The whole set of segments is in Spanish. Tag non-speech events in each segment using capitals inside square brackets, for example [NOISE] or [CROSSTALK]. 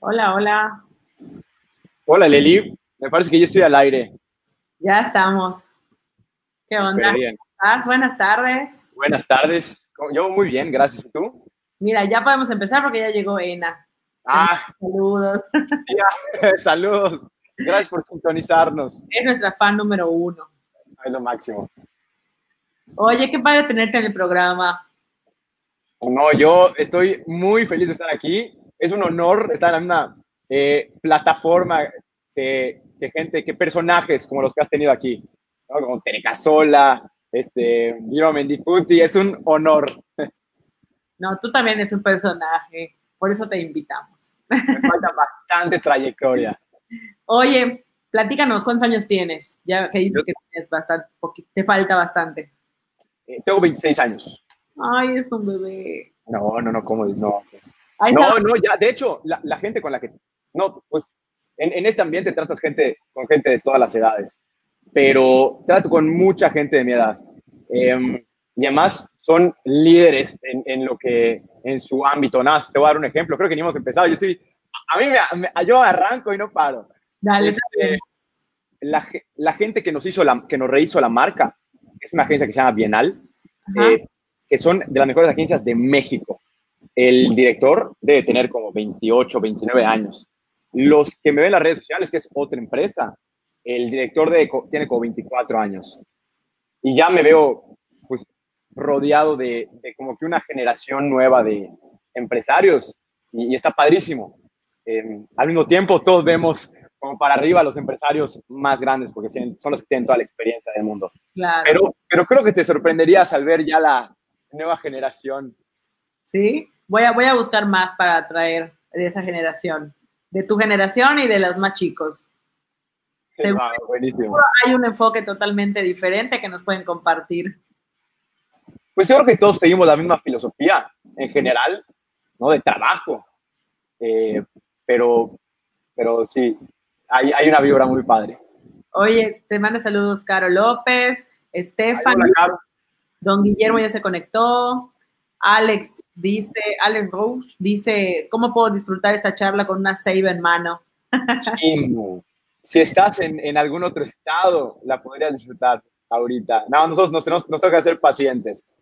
Hola, hola. Hola, Leli. Me parece que yo estoy al aire. Ya estamos. ¿Qué onda? Bien. ¿Estás? Buenas tardes. Buenas tardes. Yo muy bien, gracias. ¿Y tú? Mira, ya podemos empezar porque ya llegó Ena. Ah, Saludos. [LAUGHS] ya. saludos. Gracias por sintonizarnos. Es nuestra fan número uno. Es lo máximo. Oye, qué padre tenerte en el programa. No, yo estoy muy feliz de estar aquí. Es un honor estar en una eh, plataforma de, de gente, que personajes como los que has tenido aquí, ¿no? como Tere Casola, este, Miro Mendicuti, es un honor. [LAUGHS] No, tú también eres un personaje, por eso te invitamos. Me falta bastante trayectoria. Oye, platícanos, ¿cuántos años tienes? Ya que dices Yo- que tienes bastante, te falta bastante. Eh, tengo 26 años. Ay, es un bebé. No, no, no, ¿cómo? No, No, no, ya, de hecho, la, la gente con la que, no, pues, en, en este ambiente tratas gente, con gente de todas las edades, pero trato con mucha gente de mi edad. Em, y además son líderes en, en lo que, en su ámbito. Nada, te voy a dar un ejemplo, creo que ni hemos empezado. Yo soy, a mí me, me- yo arranco y no paro. Dale, Este, la, ge- la gente que nos hizo la, que nos rehizo la marca es una agencia que se llama Bienal, eh, que son de las mejores agencias de México. El director debe tener como 28, 29 años. Los que me ven en las redes sociales, que es otra empresa, el director de, tiene como 24 años. Y ya me veo pues, rodeado de, de como que una generación nueva de empresarios y, y está padrísimo. Eh, al mismo tiempo, todos vemos como para arriba los empresarios más grandes, porque son son los que tienen toda la experiencia del mundo. claro. Pero, pero creo que te sorprenderías al ver ya la nueva generación. Sí, voy a, voy a buscar más para atraer de esa generación, de tu generación y de los más chicos. Seguro. Ah, buenísimo. Hay un enfoque totalmente diferente que nos pueden compartir. Pues yo creo que todos seguimos la misma filosofía en general, ¿no? De trabajo. Eh, pero, pero sí, hay, hay una vibra muy padre. Oye, te manda saludos Caro López, Estefan. Don Guillermo ya se conectó, Alex dice, Alex Rose dice, ¿cómo puedo disfrutar esta charla con una save en mano? Si estás en, en algún otro estado, la podrías disfrutar ahorita. No, nosotros nos, tenemos, nos toca ser pacientes.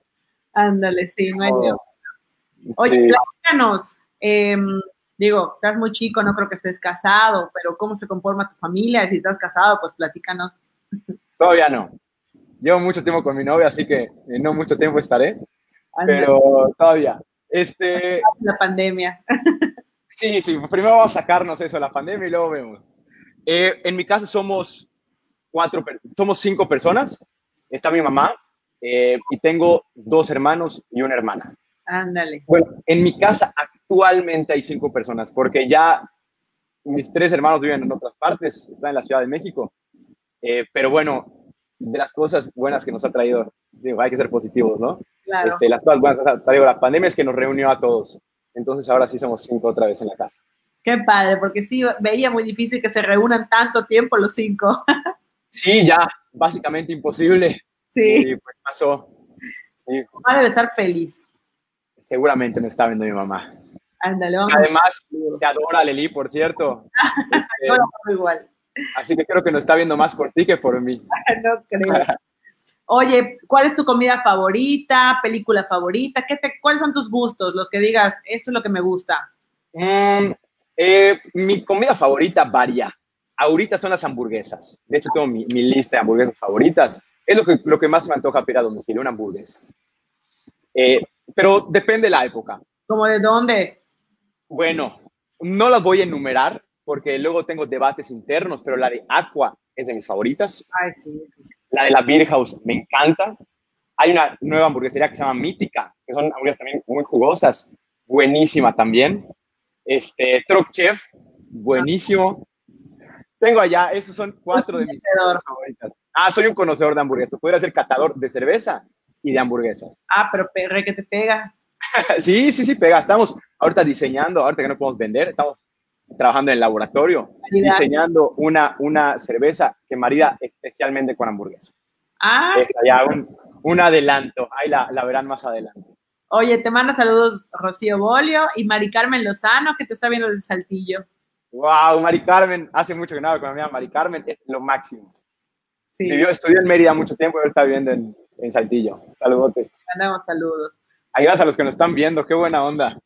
Ándale, sí, no hay Oh, Oye, sí. platícanos, em, digo, estás muy chico, no creo que estés casado, pero ¿cómo se conforma tu familia? Si estás casado, pues platícanos. Todavía no. Llevo mucho tiempo con mi novia, así que eh, no mucho tiempo estaré, pero todavía. Este, La pandemia. [LAUGHS] sí, sí, primero vamos a sacarnos eso, la pandemia, y luego vemos. Eh, en mi casa somos cuatro, somos cinco personas. Está mi mamá eh, y tengo dos hermanos y una hermana. Ándale. Bueno, en mi casa actualmente hay cinco personas, porque ya mis tres hermanos viven en otras partes, están en la Ciudad de México. Eh, pero bueno, de las cosas buenas que nos ha traído, digo, hay que ser positivos, ¿no? Claro. Este, las cosas buenas la pandemia es que nos reunió a todos. Entonces ahora sí somos cinco otra vez en la casa. Qué padre, porque sí, veía muy difícil que se reúnan tanto tiempo los cinco. Sí, ya, básicamente imposible. Sí, Y pues pasó. Sí, mamá debe estar feliz. seguramente me está viendo mi mamá. Ándale, Además, te adora Leli, por cierto. [LAUGHS] Este, no lo hago igual. Así que creo que nos está viendo más por ti que por mí. [LAUGHS] No creo. Oye, ¿cuál es tu comida favorita, película favorita? ¿Qué te, ¿Cuáles son tus gustos? Los que digas, esto es lo que me gusta. Mm, eh, mi comida favorita varía. Ahorita son las hamburguesas. De hecho, tengo mi, mi lista de hamburguesas favoritas. Es lo que, lo que más me antoja pedir a domicilio, una hamburguesa. Eh, pero depende de la época. ¿Como de dónde? Bueno, no las voy a enumerar porque luego tengo debates internos, pero la de Aqua es de mis favoritas. Ay, sí. La de la Beer House me encanta. Hay una nueva hamburguesería que se llama Mítica, que son hamburguesas también muy jugosas. Buenísima también. Este, Truck Chef, buenísimo. Tengo allá, esos son cuatro de mis favoritas. Ah, soy un conocedor de hamburguesas. Podría ser catador de cerveza y de hamburguesas. Ah, pero perre que te pega. [LAUGHS] Sí, sí, sí, pega. Estamos ahorita diseñando, ahorita que no podemos vender, estamos trabajando en el laboratorio, Calidad. diseñando una, una cerveza que marida especialmente con hamburguesa. Ah, Es ya un, un adelanto, ahí la, la verán más adelante. Oye, te manda saludos Rocío Bolio y Mari Carmen Lozano, que te está viendo desde Saltillo. Wow, Mari Carmen, hace mucho que no hablo con mi amiga Mari Carmen, es lo máximo. Sí. Vivió, estudió en Mérida mucho tiempo y ahora está viviendo en, en Saltillo. Saludote. Mandamos saludos. Ahí vas a los que nos están viendo, qué buena onda.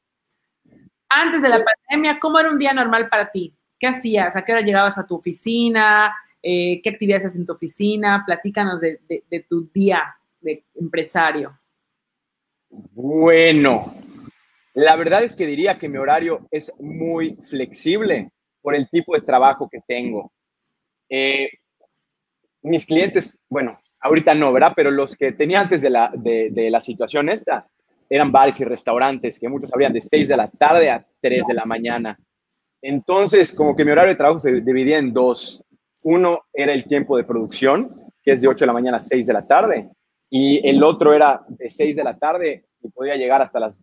Antes de la pandemia, ¿cómo era un día normal para ti? ¿Qué hacías? ¿A qué hora llegabas a tu oficina? Eh, ¿Qué actividades haces en tu oficina? Platícanos de, de tu día de empresario. Bueno, la verdad es que diría que mi horario es muy flexible por el tipo de trabajo que tengo. Eh, mis clientes, bueno, ahorita no, ¿verdad? Pero los que tenía antes de la, de, la situación esta eran bares y restaurantes que muchos abrían de 6 de la tarde a 3 de la mañana. Entonces, como que mi horario de trabajo se dividía en dos. Uno era el tiempo de producción, que es de 8 de la mañana a 6 de la tarde, y el otro era de 6 de la tarde y podía llegar hasta las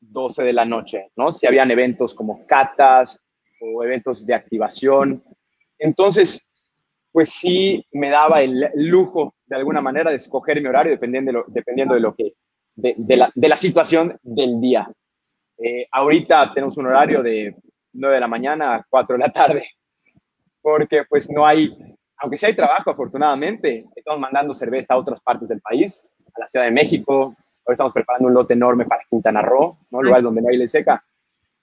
12 de la noche, ¿no? Si habían eventos como catas o eventos de activación. Entonces, pues sí me daba el lujo de alguna manera de escoger mi horario dependiendo dependiendo de lo que, de, la, de la, situación del día. Eh, ahorita tenemos un horario de 9 de la mañana a 4 de la tarde, porque pues no hay aunque sí hay trabajo, afortunadamente, estamos mandando cerveza a otras partes del país, a la Ciudad de México, hoy estamos preparando un lote enorme para Quintana Roo, ¿no? lugar donde no hay ley seca.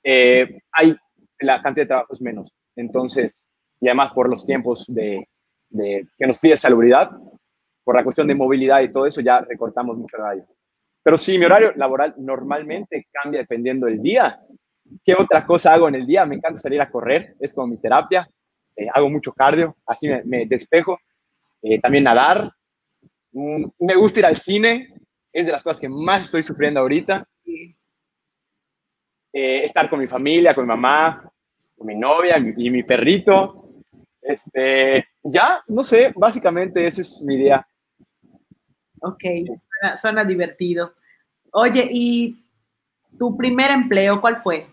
Eh, hay, la cantidad de trabajo es menos. Entonces, y además por los tiempos de, de, que nos pide salubridad, por la cuestión de movilidad y todo eso, ya recortamos mucho horario. Pero sí, mi horario laboral normalmente cambia dependiendo del día. ¿Qué otra cosa hago en el día? Me encanta salir a correr, es como mi terapia. Eh, hago mucho cardio, así me, despejo. Eh, también nadar. Mm, me gusta ir al cine, es de las cosas que más estoy sufriendo ahorita. Eh, estar con mi familia, con mi mamá, con mi novia y mi perrito. Este, ya, no sé, básicamente ese es mi día. Ok, suena divertido. Oye, ¿y tu primer empleo cuál fue?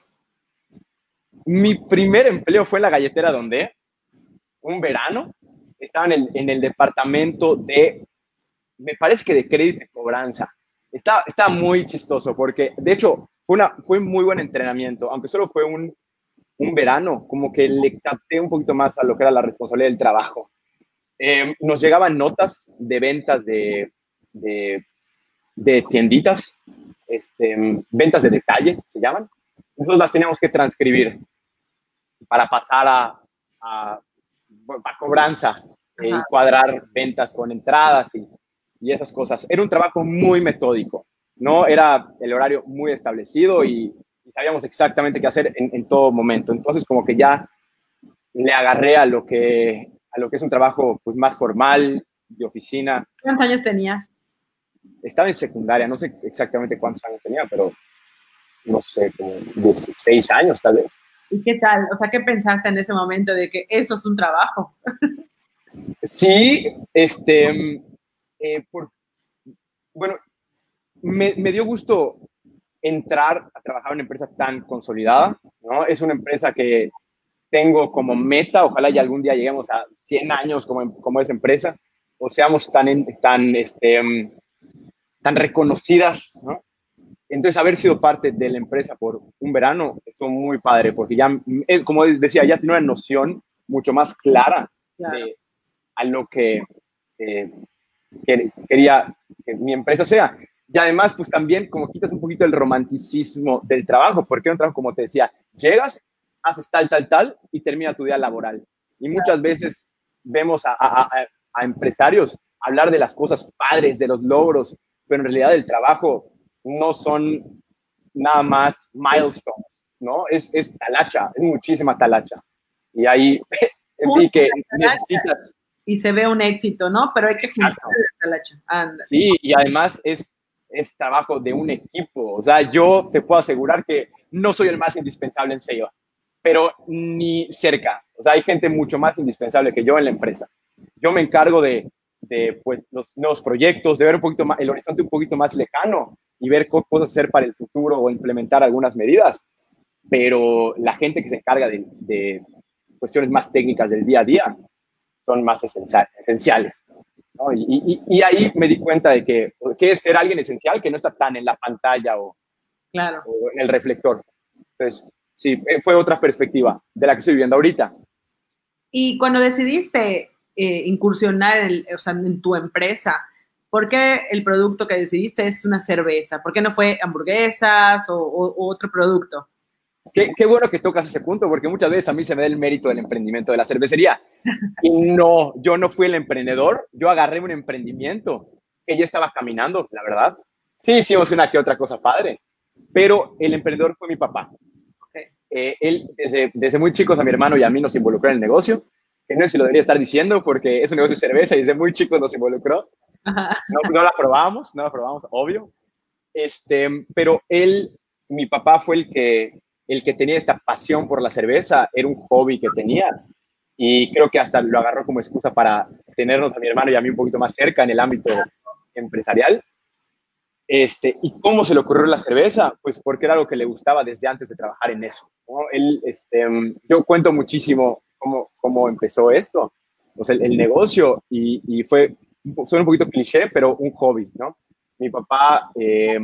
Mi primer empleo fue en la galletera donde un verano, estaba en el, en el departamento de, me parece que de crédito y cobranza. Está, está muy chistoso porque, de hecho, fue, una, fue muy buen entrenamiento, aunque solo fue un, un verano, como que le capté un poquito más a lo que era la responsabilidad del trabajo. Eh, nos llegaban notas de ventas de, de, de tienditas, este, ventas de detalle, se llaman. Nosotros las teníamos que transcribir para pasar a, a cobranza, y eh, cuadrar ventas con entradas y, y, esas cosas. Era un trabajo muy metódico, ¿no? Era el horario muy establecido y, sabíamos exactamente qué hacer en, en, todo momento. Entonces, como que ya le agarré a lo que, a lo que es un trabajo pues, más formal, de oficina. ¿Cuántos años tenías? Estaba en secundaria, no sé exactamente cuántos años tenía, pero no sé, como 16 años tal vez. ¿Y qué tal? O sea, ¿qué pensaste en ese momento de que eso es un trabajo? [LAUGHS] Sí, este, eh, bueno, me, dio gusto entrar a trabajar en una empresa tan consolidada, ¿no? Es una empresa que tengo como meta, ojalá ya algún día lleguemos a 100 años como, como esa empresa, o seamos tan, tan, este, tan reconocidas, ¿no? Entonces, haber sido parte de la empresa por un verano, es muy padre, porque ya, eh, como decía, ya tiene una noción mucho más clara de a lo que, eh, quería que mi empresa sea. Y además, pues también como quitas un poquito el romanticismo del trabajo, porque un trabajo, como te decía, llegas, haces tal, tal, tal y termina tu día laboral. Y muchas veces vemos a, a, a empresarios hablar de las cosas padres, de los logros, pero en realidad el trabajo no son nada más milestones, ¿no? Es, es talacha, es muchísima talacha. Y ahí [LAUGHS] vi que necesitas... Y se ve un éxito, ¿no? Pero hay que la talacha. Sí, y además es, es trabajo de un equipo. O sea, yo te puedo asegurar que no soy el más indispensable en SEO, pero ni cerca. O sea, hay gente mucho más indispensable que yo en la empresa. Yo me encargo de, de pues, los nuevos proyectos, de ver un poquito más, el horizonte un poquito más lejano y ver cómo puedo hacer para el futuro o implementar algunas medidas. Pero la gente que se encarga de, cuestiones más técnicas del día a día son más esenciales. Y, ahí me di cuenta de que, ¿qué es ser alguien esencial que no está tan en la pantalla o, Claro. O en el reflector. Entonces, sí, eh, fue otra perspectiva de la que estoy viviendo ahorita. Y cuando decidiste eh, incursionar en, o sea, en tu empresa, ¿por qué el producto que decidiste es una cerveza? ¿Por qué no fue hamburguesas o, o otro producto? Qué, qué, bueno que tocas ese punto, porque muchas veces a mí se me da el mérito del emprendimiento de la cervecería. Y no, yo no fui el emprendedor, yo agarré un emprendimiento que ya estaba caminando, la verdad. Sí, hicimos una que otra cosa padre, pero el emprendedor fue mi papá. Eh, él, desde, desde, muy chicos, a mi hermano y a mí nos involucró en el negocio, no sé si lo debería estar diciendo, porque es un negocio de cerveza y desde muy chicos nos involucró. No, no la probamos, no la probamos, obvio. Este, pero él, mi papá fue el que el que tenía esta pasión por la cerveza era un hobby que tenía y creo que hasta lo agarró como excusa para tenernos a mi hermano y a mí un poquito más cerca en el ámbito empresarial. Este, ¿Y cómo se le ocurrió la cerveza? Pues porque era algo que le gustaba desde antes de trabajar en eso. Él, este, yo cuento muchísimo cómo, cómo empezó esto, pues el, el negocio, y, y, fue, suena un poquito cliché, pero un hobby, ¿no? Mi papá eh,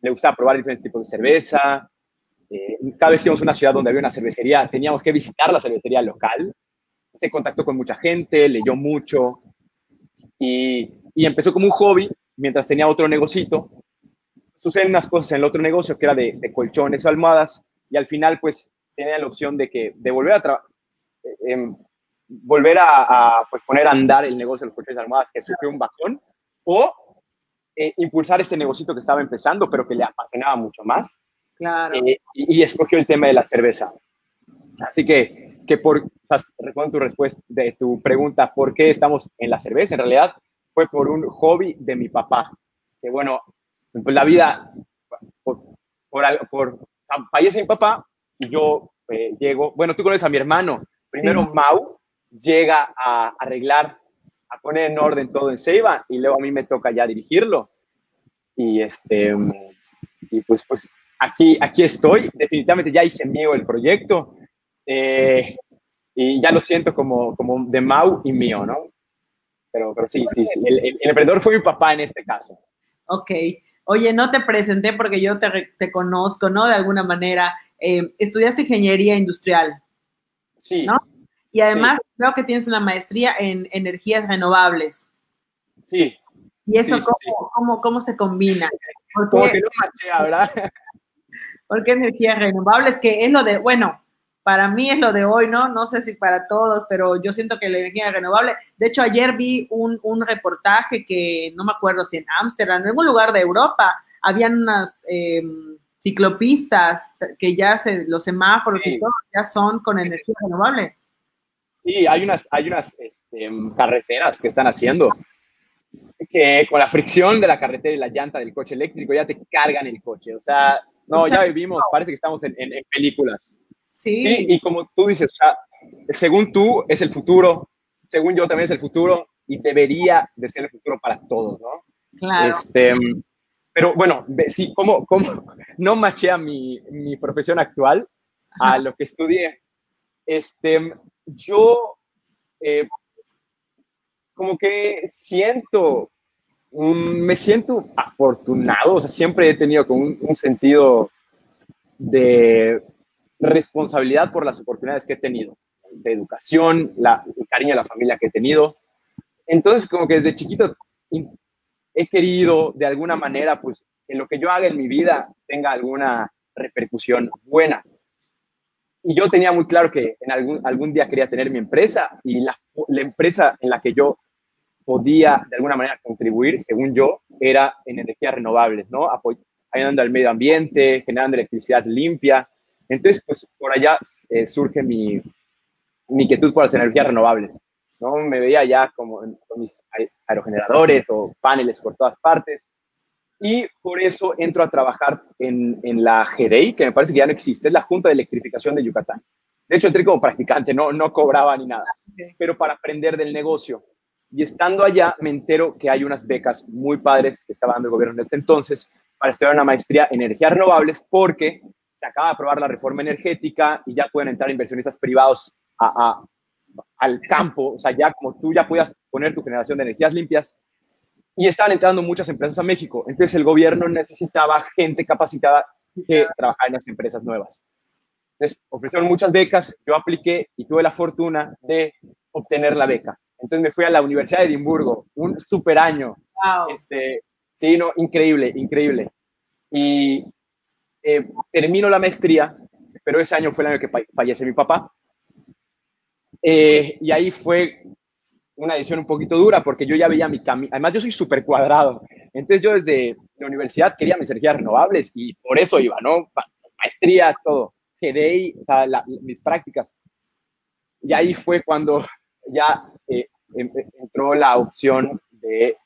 le gustaba probar diferentes tipos de cerveza, eh, cada vez que íbamos a una ciudad donde había una cervecería, teníamos que visitar la cervecería local. Se contactó con mucha gente, leyó mucho y, y empezó como un hobby mientras tenía otro negocito. Suceden unas cosas en el otro negocio que era de, de colchones o almohadas y al final pues tenía la opción de que de volver a eh, em, volver a, a, pues poner a andar el negocio de los colchones y almohadas que sufrió un bajón o eh, impulsar este negocito que estaba empezando pero que le apasionaba mucho más Claro. Eh, y, y, escogió el tema de la cerveza. Así que, que por, o sea, respondo tu respuesta de tu pregunta, ¿por qué estamos en la cerveza? En realidad fue por un hobby de mi papá. Que bueno, pues la vida, por, por, por fallece mi papá y yo eh, llego, bueno, tú conoces a mi hermano. Primero sí. Mau llega a arreglar, a poner en orden todo en Ceiba y luego a mí me toca ya dirigirlo. Y este, y pues, pues aquí, aquí estoy, definitivamente ya hice mío el proyecto eh, y ya lo siento como, como de Mau y mío, ¿no? Pero, pero sí, sí, sí, el, el, el, emprendedor fue mi papá en este caso. Ok. Oye, no te presenté porque yo te, te conozco, ¿no? De alguna manera. Eh, estudiaste ingeniería industrial. Sí. ¿no? Y además sí. creo que tienes una maestría en energías renovables. Sí. ¿Y eso sí, cómo, sí. Cómo, cómo, se combina? Porque, Como que no machea, ¿verdad? [LAUGHS] porque energías renovables, que es lo de, bueno, para mí es lo de hoy, ¿no? No sé si para todos, pero yo siento que la energía renovable, de hecho ayer vi un, un reportaje que no me acuerdo si en Ámsterdam, en algún lugar de Europa, habían unas eh, ciclopistas que ya se, los semáforos sí. y todo ya son con energía renovable. Sí, hay unas, hay unas este, carreteras que están haciendo que con la fricción de la carretera y la llanta del coche eléctrico ya te cargan el coche. O sea, no, o sea, ya vivimos, parece que estamos en, en, en películas. Sí. sí. Y como tú dices, o sea, según tú es el futuro, según yo también es el futuro y debería de ser el futuro para todos, ¿no? Claro. Este, pero bueno, sí, ¿cómo, cómo [LAUGHS] no machea mi, mi profesión actual a lo que estudié? Este, yo eh, como que siento, me siento afortunado, o sea, siempre he tenido como un, un sentido de responsabilidad por las oportunidades que he tenido, de educación, la, el cariño a la familia que he tenido. Entonces, como que desde chiquito he querido, de alguna manera, pues, que lo que yo haga en mi vida tenga alguna repercusión buena. Y yo tenía muy claro que en algún, algún día quería tener mi empresa y la, empresa en la que yo podía, de alguna manera, contribuir, según yo, era en energías renovables, ¿no? Apoyando al medio ambiente, generando electricidad limpia, entonces, pues por allá eh, surge mi, mi, inquietud por las energías renovables. ¿No? Me veía ya como con mis aerogeneradores o paneles por todas partes. Y por eso entro a trabajar en, en la GEDEI, que me parece que ya no existe, es la Junta de Electrificación de Yucatán. De hecho, entré como practicante, no, no cobraba ni nada, pero para aprender del negocio. Y estando allá, me entero que hay unas becas muy padres que estaba dando el gobierno en este entonces para estudiar una maestría en energías renovables, porque se acaba de aprobar la reforma energética y ya pueden entrar inversionistas privados a, a, al campo, o sea, ya como tú ya puedas poner tu generación de energías limpias, y estaban entrando muchas empresas a México. Entonces el gobierno necesitaba gente capacitada que trabajar en las empresas nuevas. Entonces, ofrecieron muchas becas, yo apliqué y tuve la fortuna de obtener la beca. Entonces me fui a la Universidad de Edimburgo, un super año. Wow. Este, sí, no, increíble, increíble. Y eh, termino la maestría, pero ese año fue el año que fallece mi papá. Eh, y ahí fue una decisión un poquito dura porque yo ya veía mi camino. Además, yo soy súper cuadrado. Entonces, yo desde la universidad quería mis energías renovables y por eso iba, ¿no? Maestría, todo. Quedé, o sea, mis prácticas. Y ahí fue cuando ya eh, em, entró la opción de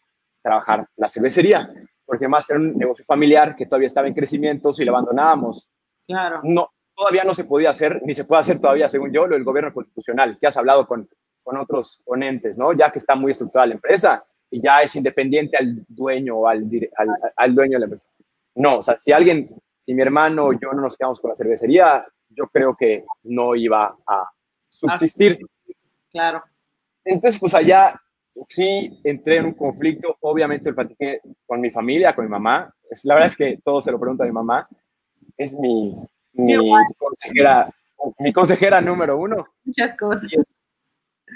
trabajar la cervecería, porque más era un negocio familiar que todavía estaba en crecimiento, si lo abandonábamos. Claro. No, todavía no se podía hacer, ni se puede hacer todavía, según yo, lo del gobierno constitucional, que has hablado con con otros ponentes, ¿no? Ya que está muy estructurada la empresa y ya es independiente al dueño o al, al, dueño de la empresa. No, o sea, si alguien, si mi hermano o yo no nos quedamos con la cervecería, yo creo que no iba a subsistir. Claro. Entonces, pues allá sí entré en un conflicto, obviamente lo platiqué con mi familia, con mi mamá. La verdad es que todo se lo pregunta a mi mamá. Es mi, mi consejera, mi consejera número uno. Muchas cosas.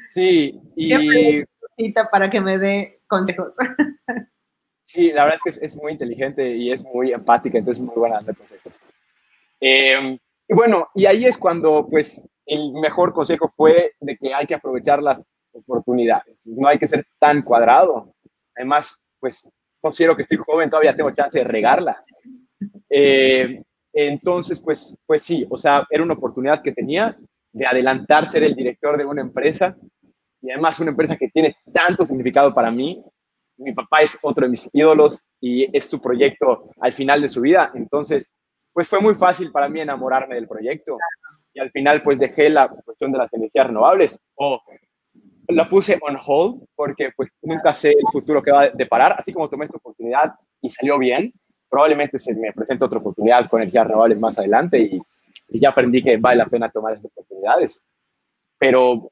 Sí, y... para que me dé consejos. [LAUGHS] Sí, la verdad es que es, muy inteligente y es muy empática, entonces es muy buena dando consejos. Em, y bueno, y ahí es cuando, pues, el mejor consejo fue de que hay que aprovechar las oportunidades, no hay que ser tan cuadrado. Además, pues, considero que estoy joven, todavía tengo chance de regarla. Em, entonces, pues, pues sí, o sea, era una oportunidad que tenía de adelantar ser el director de una empresa y además una empresa que tiene tanto significado para mí. Mi papá es otro de mis ídolos y es su proyecto al final de su vida. Entonces, pues fue muy fácil para mí enamorarme del proyecto y al final pues dejé la cuestión de las energías renovables o la puse on hold porque pues nunca sé el futuro que va a deparar, así como tomé esta oportunidad y salió bien, probablemente se me presente otra oportunidad con energías renovables más adelante y y ya aprendí que vale la pena tomar esas oportunidades. Pero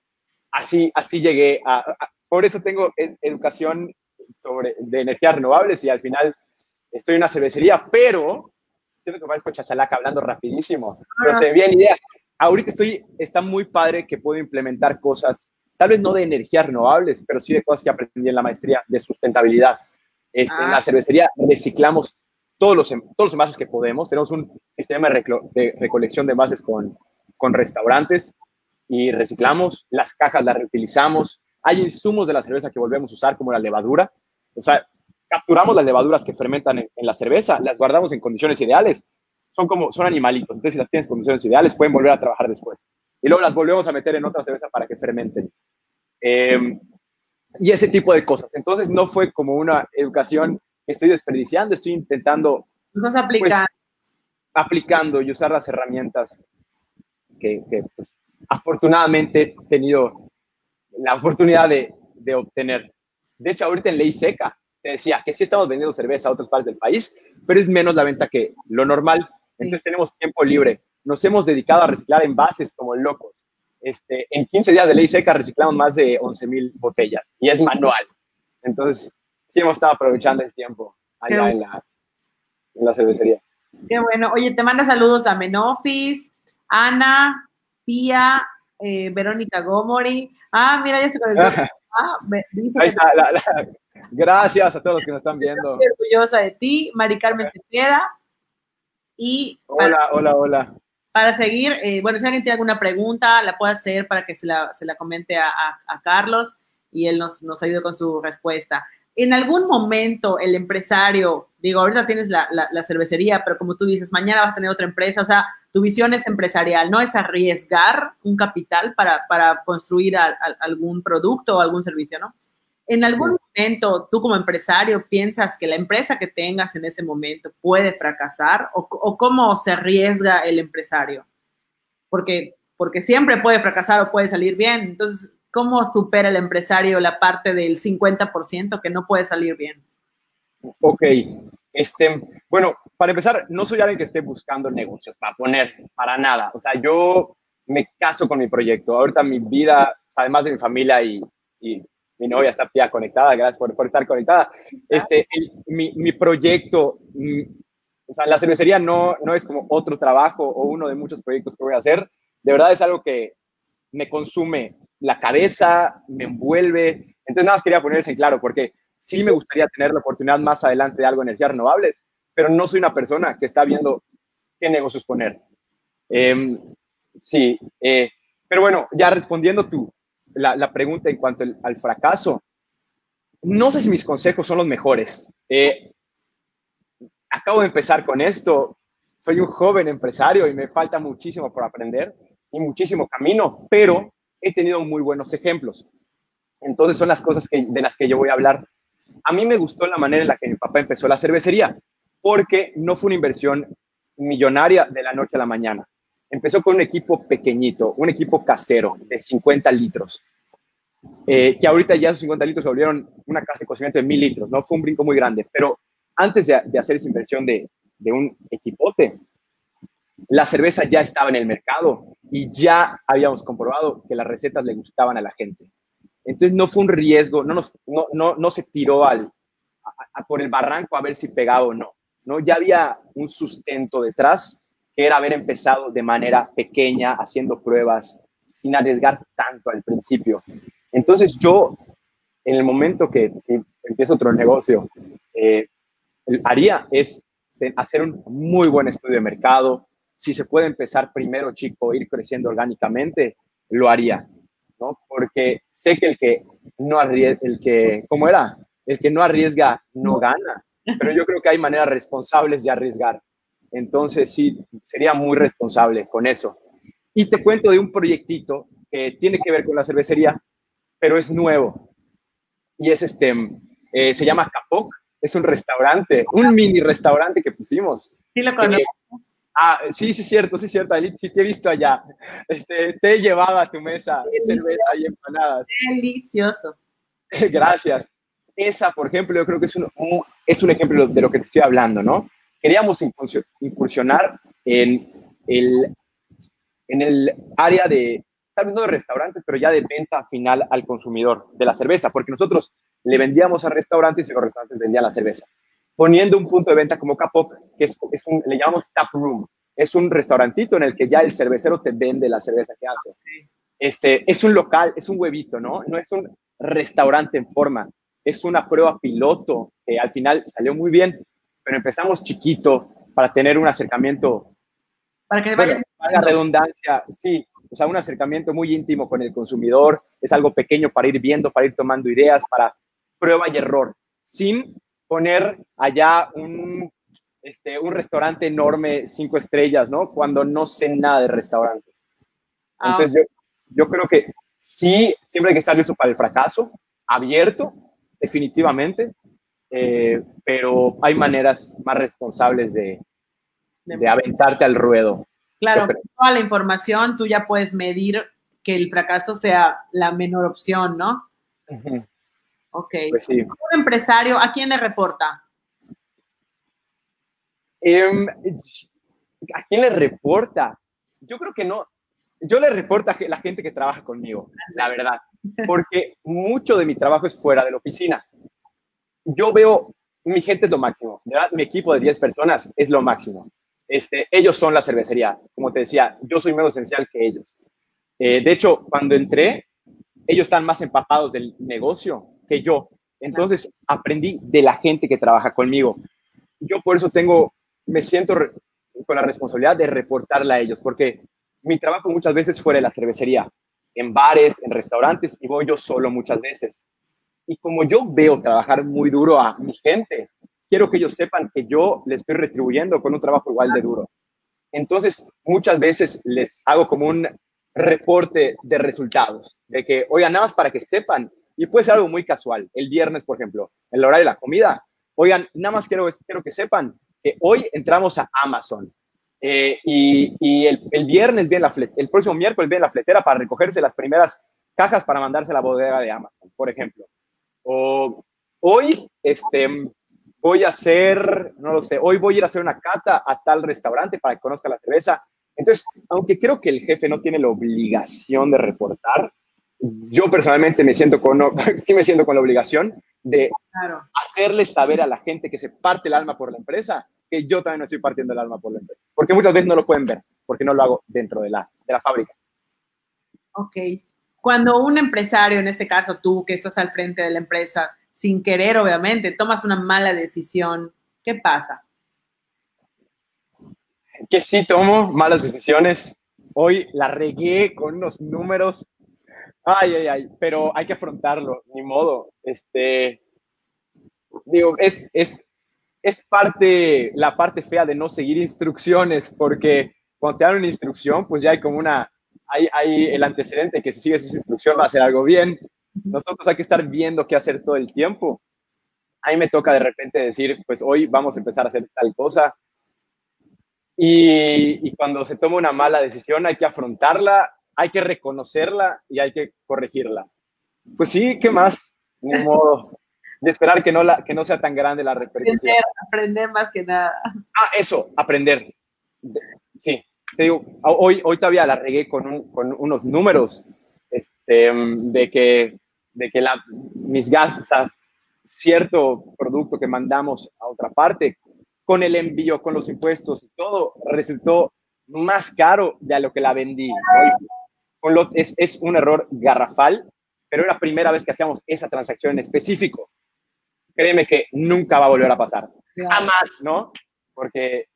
así, así llegué a, por eso tengo educación sobre, de energías renovables y al final estoy en una cervecería, pero siento que parezco chachalaca hablando rapidísimo, pero se bien ideas. Ahorita estoy, está muy padre que puedo implementar cosas, tal vez no de energías renovables, pero sí de cosas que aprendí en la maestría de sustentabilidad. Este, En la ah. cervecería reciclamos todos los, todos los envases que podemos. Tenemos un sistema de, recolección de envases con, con restaurantes y reciclamos. Las cajas las reutilizamos. Hay insumos de la cerveza que volvemos a usar, como la levadura. O sea, capturamos las levaduras que fermentan en, la cerveza, las guardamos en condiciones ideales. Son como, son animalitos. Entonces, si las tienes en condiciones ideales, pueden volver a trabajar después. Y luego las volvemos a meter en otra cerveza para que fermenten. Em, y ese tipo de cosas. Entonces, no fue como una educación estoy desperdiciando, estoy intentando... Pues, aplicando. aplicando y usar las herramientas que, pues, afortunadamente he tenido la oportunidad de, de, obtener. De hecho, ahorita en ley seca, te decía que sí estamos vendiendo cerveza a otras partes del país, pero es menos la venta que lo normal. Entonces tenemos tiempo libre. Nos hemos dedicado a reciclar envases como locos. Este, en 15 días de ley seca reciclamos más de 11 mil botellas y es manual. Entonces, sí hemos estado aprovechando el tiempo allá en la, en la cervecería. Qué bueno. Oye, te manda saludos a Menofis, Ana, Pía, eh, Verónica Gomori. Ah, mira, ya se conectó. [LAUGHS] Ah, Ahí está, gracias a todos los que nos están viendo. Estoy orgullosa de ti, Mari Carmen. Y hola, hola, hola. Para seguir, eh, bueno, si alguien tiene alguna pregunta, la puede hacer para que se la, se la comente a, a, Carlos y él nos, nos ayude con su respuesta en algún momento el empresario, digo, ahorita tienes la, cervecería, pero como tú dices, mañana vas a tener otra empresa, o sea, tu visión es empresarial, no es arriesgar un capital para, construir algún producto o algún servicio, ¿no? En algún momento, tú como empresario, piensas que la empresa que tengas en ese momento puede fracasar o, o cómo se arriesga el empresario? Porque, porque siempre puede fracasar o puede salir bien. Entonces, ¿Cómo supera el empresario la parte del 50% que no puede salir bien? Ok, este, bueno, para empezar, no soy alguien que esté buscando negocios para poner, para nada. O sea, yo me caso con mi proyecto. Ahorita mi vida, además de mi familia y, mi novia está ya conectada, gracias por, estar conectada. Este, mi, mi, proyecto, mm, O sea, la cervecería no, no es como otro trabajo o uno de muchos proyectos que voy a hacer. De verdad es algo que me consume la cabeza, me envuelve. Entonces, nada más quería ponerse en claro, porque sí me gustaría tener la oportunidad más adelante de algo de energías renovables, pero no soy una persona que está viendo qué negocios poner. Em, sí, eh, pero bueno, ya respondiendo tu, la, pregunta en cuanto al, fracaso, no sé si mis consejos son los mejores. Eh, acabo de empezar con esto, soy un joven empresario y me falta muchísimo por aprender y muchísimo camino, pero he tenido muy buenos ejemplos. Entonces son las cosas que, de las que yo voy a hablar. A mí me gustó la manera en la que mi papá empezó la cervecería, porque no fue una inversión millonaria de la noche a la mañana. Empezó con un equipo pequeñito, un equipo casero de 50 litros, eh, que ahorita ya esos 50 litros se volvieron una casa de cocimiento de 1000 litros, ¿no? Fue un brinco muy grande, pero antes de, hacer esa inversión de, de un equipote, la cerveza ya estaba en el mercado y ya habíamos comprobado que las recetas le gustaban a la gente. Entonces no fue un riesgo, no, no, no, no se tiró al, por el barranco a ver si pegaba o no, no. Ya había un sustento detrás, que era haber empezado de manera pequeña, haciendo pruebas, sin arriesgar tanto al principio. Entonces yo, en el momento que empiezo otro negocio, eh, haría es hacer un muy buen estudio de mercado. Si se puede empezar primero chico, ir creciendo orgánicamente, lo haría, ¿no? Porque sé que el que no arriesga, el que, ¿cómo era? El que no arriesga no gana, pero yo creo que hay maneras responsables de arriesgar. Entonces sí, sería muy responsable con eso. Y te cuento de un proyectito que tiene que ver con la cervecería, pero es nuevo. Y es este, eh, se llama Capoc es un restaurante, un mini restaurante que pusimos. Sí, lo conozco. Ah, sí, sí, es cierto, sí, es cierto, sí te he visto allá. Este, te he llevado a tu mesa cerveza y empanadas. Delicioso. [LAUGHS] Gracias. Esa, por ejemplo, yo creo que es un, es un ejemplo de lo que te estoy hablando, ¿no? Queríamos incursionar en el, en el área de, tal vez no de restaurantes, pero ya de venta final al consumidor de la cerveza, porque nosotros le vendíamos a restaurantes y los restaurantes vendían la cerveza. Poniendo un punto de venta como Capop, que es, un, le llamamos tap room, es un restaurantito en el que ya el cervecero te vende la cerveza que hace. Este, es un local, es un huevito, ¿no? No es un restaurante en forma, es una prueba piloto que al final salió muy bien, pero empezamos chiquito para tener un acercamiento. Para que vaya. la redundancia, sí, o sea, un acercamiento muy íntimo con el consumidor, es algo pequeño para ir viendo, para ir tomando ideas, para prueba y error, sin poner allá un, este, un restaurante enorme, cinco estrellas, ¿no? Cuando no sé nada de restaurantes. Ah, Entonces, yo, creo que sí, siempre hay que estar listo para el fracaso, abierto, definitivamente, eh, pero hay maneras más responsables de, de aventarte al ruedo. Claro, toda la información tú ya puedes medir que el fracaso sea la menor opción, ¿no? Ok. Pues Un empresario, ¿a quién le reporta? Em, ¿A quién le reporta? Yo creo que no. Yo le reporto a la gente que trabaja conmigo, la verdad, porque mucho de mi trabajo es fuera de la oficina. Yo veo, mi gente es lo máximo, ¿verdad? Mi equipo de 10 personas es lo máximo. Este, ellos son la cervecería. Como te decía, yo soy menos esencial que ellos. Eh, de hecho, cuando entré, ellos están más empapados del negocio que yo. Entonces aprendí de la gente que trabaja conmigo. Yo por eso tengo, me siento con la responsabilidad de reportarla a ellos, porque mi trabajo muchas veces fuera de la cervecería, en bares, en restaurantes, y voy yo solo muchas veces. Y como yo veo trabajar muy duro a mi gente, quiero que ellos sepan que yo les estoy retribuyendo con un trabajo igual de duro. Entonces, muchas veces les hago como un reporte de resultados, de que, oigan, nada más para que sepan, y puede ser algo muy casual. El viernes, por ejemplo, en la hora de la comida. Oigan, nada más quiero, quiero que sepan que hoy entramos a Amazon. Eh, y, el, viernes viene la el próximo miércoles viene la fletera para recogerse las primeras cajas para mandarse a la bodega de Amazon, por ejemplo. O hoy este, voy a hacer, no lo sé, hoy voy a ir a hacer una cata a tal restaurante para que conozca la cerveza. Entonces, aunque creo que el jefe no tiene la obligación de reportar, yo personalmente me siento con, [LAUGHS] sí me siento con la obligación de hacerle saber a la gente que se parte el alma por la empresa, que yo también estoy partiendo el alma por la empresa. Porque muchas veces no lo pueden ver, porque no lo hago dentro de la, de la fábrica. Ok. Cuando un empresario, en este caso tú, que estás al frente de la empresa, sin querer, obviamente, tomas una mala decisión, ¿qué pasa? Que sí tomo malas decisiones. Hoy la regué con unos números. Ay, ay, ay, pero hay que afrontarlo, ni modo. Este, digo, es, es, es parte, la parte fea de no seguir instrucciones, porque cuando te dan una instrucción, pues ya hay como una, hay, hay el antecedente que si sigues esa instrucción va a hacer algo bien. Nosotros hay que estar viendo qué hacer todo el tiempo. A mí me toca de repente decir, pues hoy vamos a empezar a hacer tal cosa. Y, y cuando se toma una mala decisión hay que afrontarla, hay que reconocerla y hay que corregirla. Pues sí, ¿qué más? Ni modo de esperar que no, la, que no sea tan grande la repercusión. Aprender, aprender más que nada. Ah, eso, aprender. Sí, te digo, hoy, hoy todavía la regué con, un, con unos números este, de que, de que la, mis gastos, cierto producto que mandamos a otra parte, con el envío, con los impuestos y todo, resultó más caro de lo que la vendí. Con lo, es, es un error garrafal, pero era la primera vez que hacíamos esa transacción en específico créeme que nunca va a volver a pasar. Jamás, ¿no? Porque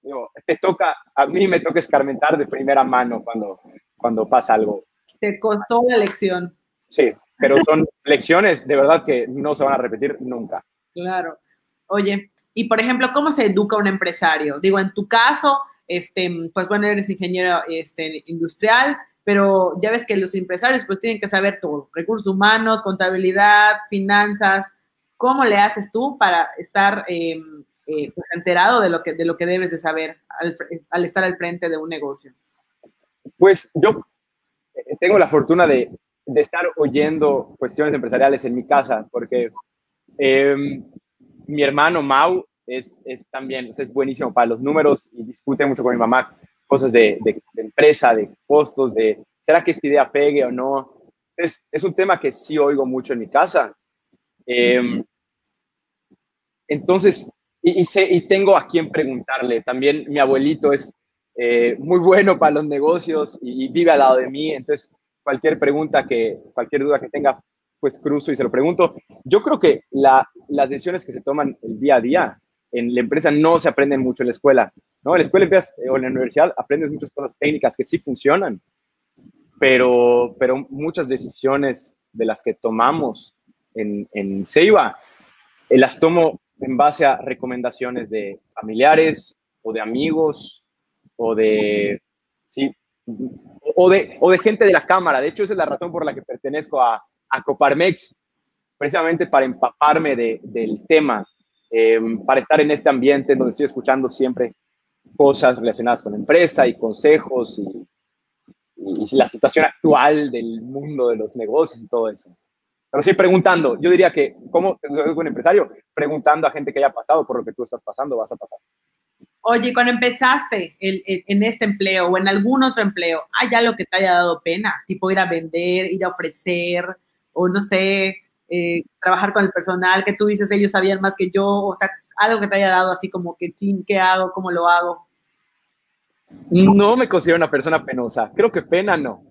digo, te toca, a mí me toca escarmentar de primera mano cuando, cuando pasa algo. Te costó la lección. Sí, pero son [LAUGHS] lecciones de verdad que no se van a repetir nunca. Claro. Oye, y por ejemplo, ¿cómo se educa un empresario? Digo, en tu caso, este, pues bueno, eres ingeniero este, industrial, pero ya ves que los empresarios pues tienen que saber todo, recursos humanos, contabilidad, finanzas, ¿Cómo le haces tú para estar em, eh, pues, enterado de lo, que, de lo que debes de saber al, estar al frente de un negocio? Pues yo eh, tengo la fortuna de, de estar oyendo cuestiones empresariales en mi casa, porque em, mi hermano Mau es, es también, es buenísimo para los números y discute mucho con mi mamá cosas de, de, empresa, de costos, de ¿será que esta idea pegue o no? Es, es un tema que sí oigo mucho en mi casa. Eh, entonces, y, sé, y tengo a quien preguntarle. También mi abuelito es eh, muy bueno para los negocios y, vive al lado de mí. Entonces, cualquier pregunta que, cualquier duda que tenga, pues cruzo y se lo pregunto. Yo creo que la, las decisiones que se toman el día a día en la empresa no se aprenden mucho en la escuela. ¿no? En la escuela o en la universidad aprendes muchas cosas técnicas que sí funcionan, pero, pero muchas decisiones de las que tomamos en, en Ceiba, eh, las tomo en base a recomendaciones de familiares o de amigos o de, sí, o de, o de gente de la Cámara. De hecho, esa es la razón por la que pertenezco a, a Coparmex, precisamente para empaparme de, del tema, em, para estar en este ambiente donde estoy escuchando siempre cosas relacionadas con empresa y consejos y, y la situación actual del mundo de los negocios y todo eso. Pero sí preguntando, yo diría que, ¿cómo es un empresario? Preguntando a gente que haya pasado por lo que tú estás pasando, vas a pasar. Oye, cuando empezaste en este empleo o en algún otro empleo, ¿hay algo que te haya dado pena? Tipo ir a vender, ir a ofrecer, o no sé, eh, trabajar con el personal, que tú dices, ellos sabían más que yo, o sea, algo que te haya dado así como que, ¿qué hago? ¿Cómo lo hago? No me considero una persona penosa. Creo que pena no.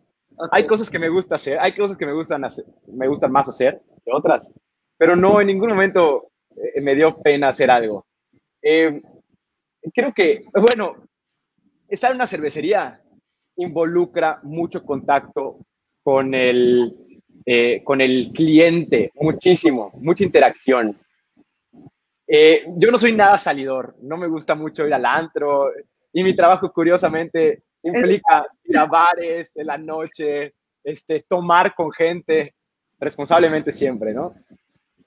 Hay cosas que me gusta hacer, hay cosas que me gustan, hacer, me gustan más hacer que otras, pero no en ningún momento eh, me dio pena hacer algo. Eh, creo que, bueno, estar en una cervecería involucra mucho contacto con el, eh, con el cliente, muchísimo, mucha interacción. yo no soy nada salidor, no me gusta mucho ir al antro y mi trabajo, curiosamente, implica ir a bares en la noche, este, tomar con gente responsablemente siempre, ¿no?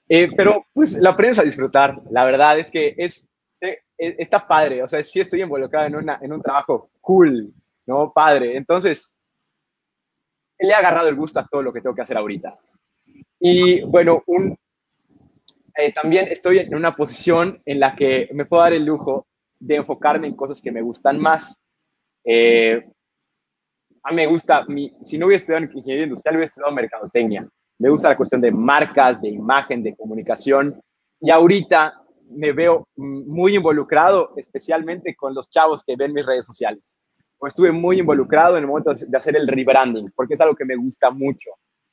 Eh, pero pues la prensa disfrutar, la verdad es que es, eh, eh, está padre, o sea, sí estoy involucrado en, una, en un trabajo cool, ¿no? Padre, entonces le he agarrado el gusto a todo lo que tengo que hacer ahorita. Y bueno, un, también estoy en una posición en la que me puedo dar el lujo de enfocarme en cosas que me gustan más. Eh, me gusta, si no hubiera estudiado ingeniería industrial, hubiera estudiado mercadotecnia. Me gusta la cuestión de marcas, de imagen, de comunicación. Y ahorita me veo muy involucrado, especialmente con los chavos que ven mis redes sociales. O estuve muy involucrado en el momento de hacer el rebranding, porque es algo que me gusta mucho.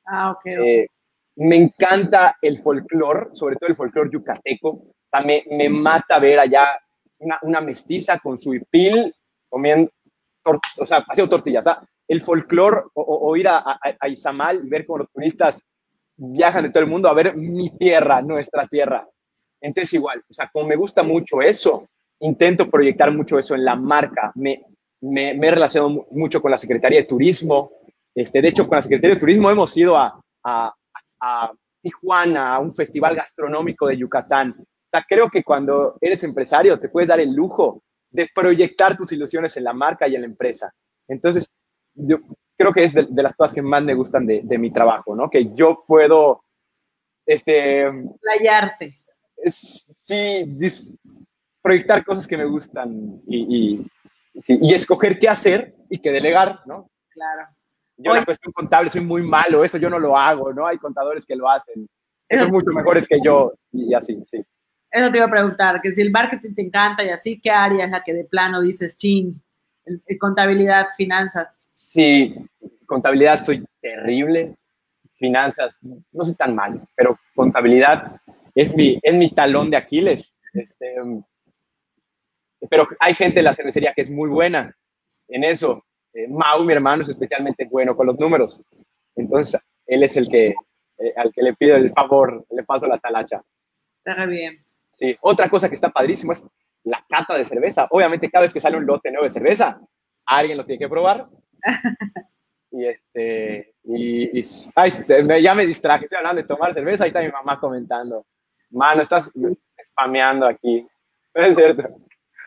Ah, ok. Eh, me encanta el folclore, sobre todo el folclore yucateco. O sea, me, me, mata ver allá una, una, mestiza con su hipil comiendo, o sea, haciendo tortillas. O sea, el folclore o, o, ir a, a, a, Izamal y ver cómo los turistas viajan de todo el mundo a ver mi tierra, nuestra tierra. Entonces, igual, o sea, como me gusta mucho eso, intento proyectar mucho eso en la marca. Me, me, me he relacionado mucho con la Secretaría de Turismo. Este, de hecho, con la Secretaría de Turismo hemos ido a, a, a Tijuana, a un festival gastronómico de Yucatán. O sea, creo que cuando eres empresario te puedes dar el lujo de proyectar tus ilusiones en la marca y en la empresa. Entonces, yo creo que es de, de las cosas que más me gustan de, de, mi trabajo, ¿no? Que yo puedo, este... Playarte. Sí, proyectar cosas que me gustan y, y, sí, y escoger qué hacer y qué delegar, ¿no? Claro. Yo en la cuestión contable soy muy malo, eso yo no lo hago, ¿no? Hay contadores que lo hacen, eso, son mucho mejores que yo y así, sí. Eso te iba a preguntar, que si el marketing te encanta y así, ¿qué área es la que de plano dices, chin, contabilidad, finanzas? Sí, contabilidad soy terrible, finanzas no soy tan mal, pero contabilidad es mi, es mi talón de Aquiles. Este, pero hay gente en la cervecería que es muy buena en eso. Eh, Mau, mi hermano, es especialmente bueno con los números. Entonces, él es el que, eh, al que le pido el favor, le paso la talacha. Está bien. Sí, otra cosa que está padrísimo es la cata de cerveza. Obviamente, cada vez que sale un lote nuevo de cerveza, alguien lo tiene que probar. [LAUGHS] y este, y, y ay, ya me distraje, estoy hablando de tomar cerveza, ahí está mi mamá comentando. Mano, estás spameando aquí. [LAUGHS] Es cierto.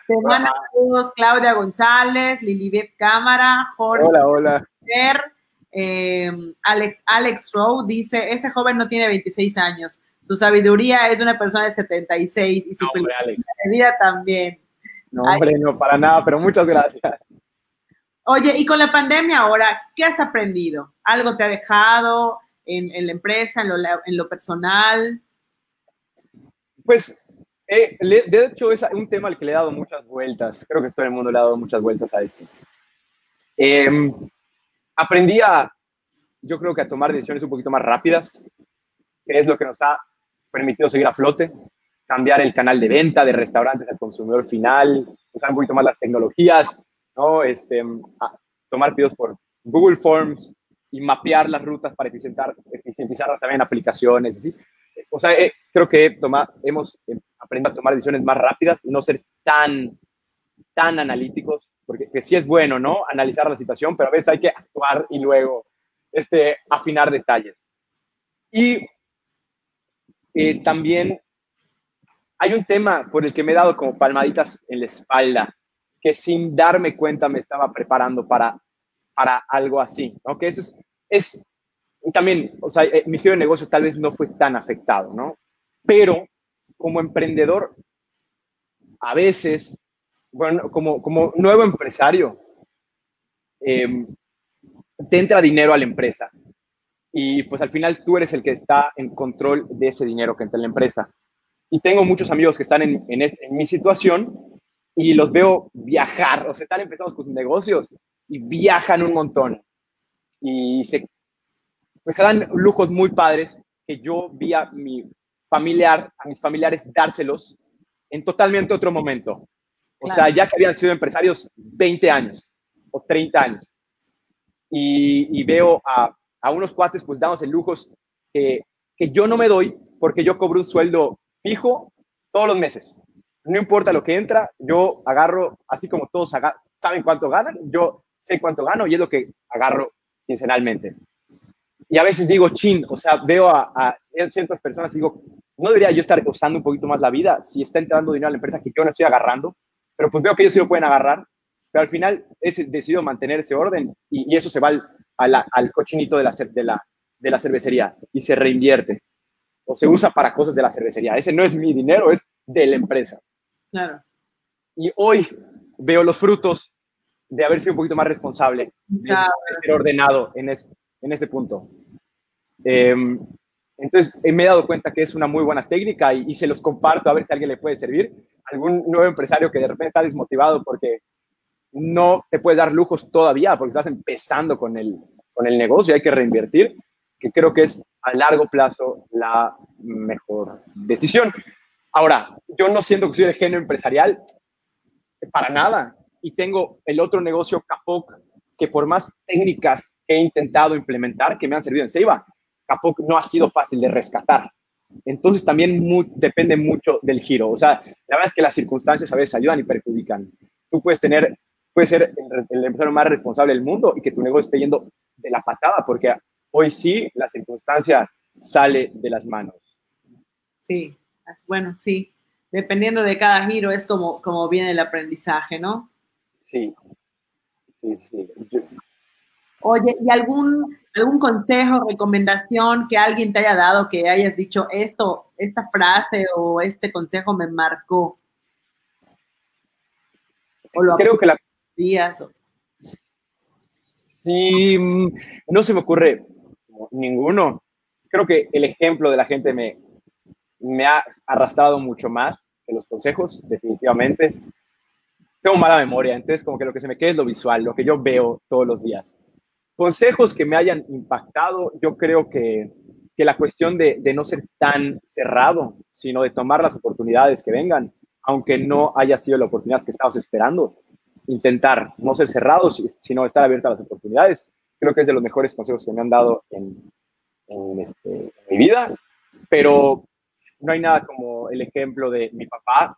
Te manda saludos Claudia González, Lilibet Cámara, Jorge. Hola, hola. Eh, Alex, Alex Rowe dice, ese joven no tiene 26 años. Su sabiduría es de una persona de 76 y su no, Alex. vida también. No, hombre, Ay. no, para nada, pero muchas gracias. Oye, y con la pandemia ahora, ¿qué has aprendido? ¿Algo te ha dejado en, en la empresa, en lo, en lo personal? Pues eh, de hecho, es un tema al que le he dado muchas vueltas. Creo que todo el mundo le ha dado muchas vueltas a esto. Eh, aprendí a, yo creo que a tomar decisiones un poquito más rápidas, que es lo que nos ha permitido seguir a flote, cambiar el canal de venta de restaurantes al consumidor final, usar un poquito más las tecnologías, ¿no? Este, tomar pedidos por Google Forms y mapear las rutas para eficientar, eficientizarlas también en aplicaciones, ¿sí? O sea, eh, creo que toma, hemos aprendido a tomar decisiones más rápidas y no ser tan, tan analíticos, porque que sí es bueno, ¿no? Analizar la situación, pero a veces hay que actuar y luego este, afinar detalles. Y eh, también hay un tema por el que me he dado como palmaditas en la espalda, que sin darme cuenta me estaba preparando para, para algo así, ¿no? Que eso es, es también, o sea, eh, mi giro de negocio tal vez no fue tan afectado, ¿no? Pero como emprendedor, a veces, bueno, como, como nuevo empresario, eh, te entra dinero a la empresa. Y pues al final tú eres el que está en control de ese dinero que entra en la empresa. Y tengo muchos amigos que están en, en, mi situación y los veo viajar, o sea, están empezando con sus negocios y viajan un montón. Y se pues se dan lujos muy padres que yo vi a mi familiar, a mis familiares dárselos en totalmente otro momento. O claro. sea, ya que habían sido empresarios 20 años o 30 años. Y, y veo a, a, unos cuates pues dándose lujos que, que yo no me doy porque yo cobro un sueldo fijo todos los meses. No importa lo que entra, yo agarro, así como todos saben cuánto ganan, yo sé cuánto gano y es lo que agarro quincenalmente y a veces digo, chin, o sea, veo a, a, ciertas personas y digo, no debería yo estar gozando un poquito más la vida si está entrando dinero a la empresa que yo no estoy agarrando, pero pues veo que ellos sí lo pueden agarrar, pero al final he decidido mantener ese orden y, y eso se va al, la, al cochinito de la, de, la, de la cervecería y se reinvierte o se usa para cosas de la cervecería. Ese no es mi dinero, es de la empresa. Claro. Y hoy veo los frutos de haber sido un poquito más responsable, de ser ordenado en, es, en ese punto. Eh, Entonces, me he dado cuenta que es una muy buena técnica y, se los comparto a ver si a alguien le puede servir. Algún nuevo empresario que de repente está desmotivado porque no te puedes dar lujos todavía porque estás empezando con el, con el negocio y hay que reinvertir, que creo que es a largo plazo la mejor decisión. Ahora, yo no siento que soy de género empresarial para nada y tengo el otro negocio Capoc que por más técnicas que he intentado implementar que me han servido en Ceiba, No ha sido fácil de rescatar. Entonces también depende mucho del giro. O sea, la verdad es que las circunstancias a veces ayudan y perjudican. Tú puedes tener, puedes ser el, el empresario más responsable del mundo y que tu negocio esté yendo de la patada, porque hoy sí la circunstancia sale de las manos. Sí, bueno, sí. Dependiendo de cada giro es como, como viene el aprendizaje, ¿no? Sí, sí, sí. Oye, ¿y algún, algún consejo, recomendación que alguien te haya dado que hayas dicho esto, esta frase o este consejo me marcó? ¿O lo Creo que la... Días, Sí, no se me ocurre ninguno. Creo que el ejemplo de la gente me, me ha arrastrado mucho más que los consejos, definitivamente. Tengo mala memoria, entonces como que lo que se me queda es lo visual, lo que yo veo todos los días. Consejos que me hayan impactado, yo creo que, que la cuestión de, de no ser tan cerrado, sino de tomar las oportunidades que vengan, aunque no haya sido la oportunidad que estabas esperando. Intentar no ser cerrados, sino estar abierto a las oportunidades. Creo que es de los mejores consejos que me han dado en, en, este, en mi vida. Pero no hay nada como el ejemplo de mi papá,